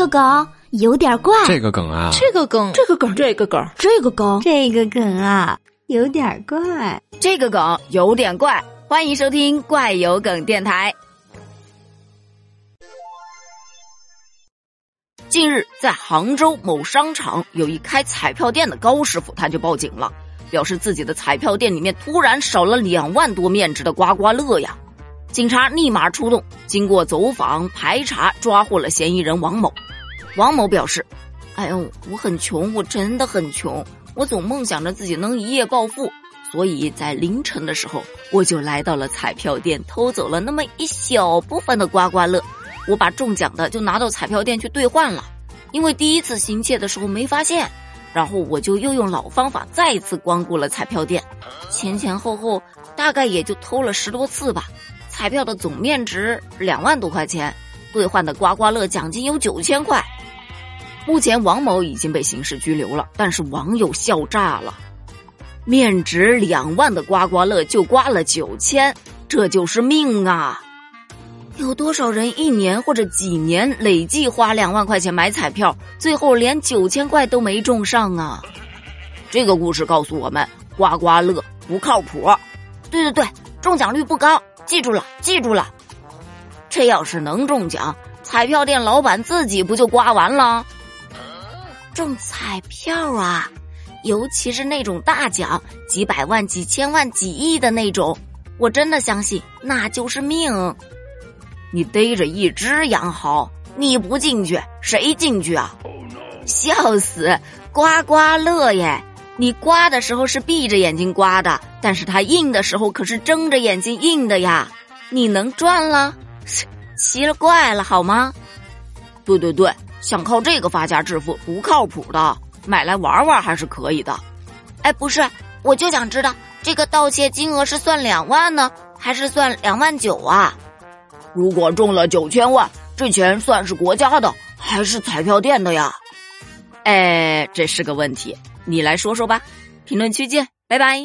个梗有点怪，这个梗啊，这个梗，这个梗，这个梗，这个梗，这个梗啊，有点怪，这个梗有点怪。欢迎收听怪有梗电台。近日，在杭州某商场，有一开彩票店的高师傅，他就报警了，表示自己的彩票店里面突然少了两万多面值的刮刮乐呀。警察立马出动，经过走访排查，抓获了嫌疑人王某。王某表示：“哎呦，我很穷，我真的很穷，我总梦想着自己能一夜暴富，所以在凌晨的时候，我就来到了彩票店，偷走了那么一小部分的刮刮乐。我把中奖的就拿到彩票店去兑换了，因为第一次行窃的时候没发现，然后我就又用老方法再次光顾了彩票店，前前后后大概也就偷了十多次吧。”彩票的总面值两万多块钱，兑换的刮刮乐奖金有九千块。目前王某已经被刑事拘留了，但是网友笑炸了，面值两万的刮刮乐就刮了九千，这就是命啊！有多少人一年或者几年累计花两万块钱买彩票，最后连九千块都没中上啊？这个故事告诉我们，刮刮乐不靠谱。对对对，中奖率不高。记住了，记住了，这要是能中奖，彩票店老板自己不就刮完了？中彩票啊，尤其是那种大奖，几百万、几千万、几亿的那种，我真的相信那就是命。你逮着一只羊毫，你不进去，谁进去啊？笑死！刮刮乐耶，你刮的时候是闭着眼睛刮的。但是他印的时候可是睁着眼睛印的呀，你能赚了？奇了怪了，好吗？对对对，想靠这个发家致富不靠谱的，买来玩玩还是可以的。哎，不是，我就想知道这个盗窃金额是算两万呢，还是算两万九啊？如果中了九千万，这钱算是国家的还是彩票店的呀？哎，这是个问题，你来说说吧。评论区见，拜拜。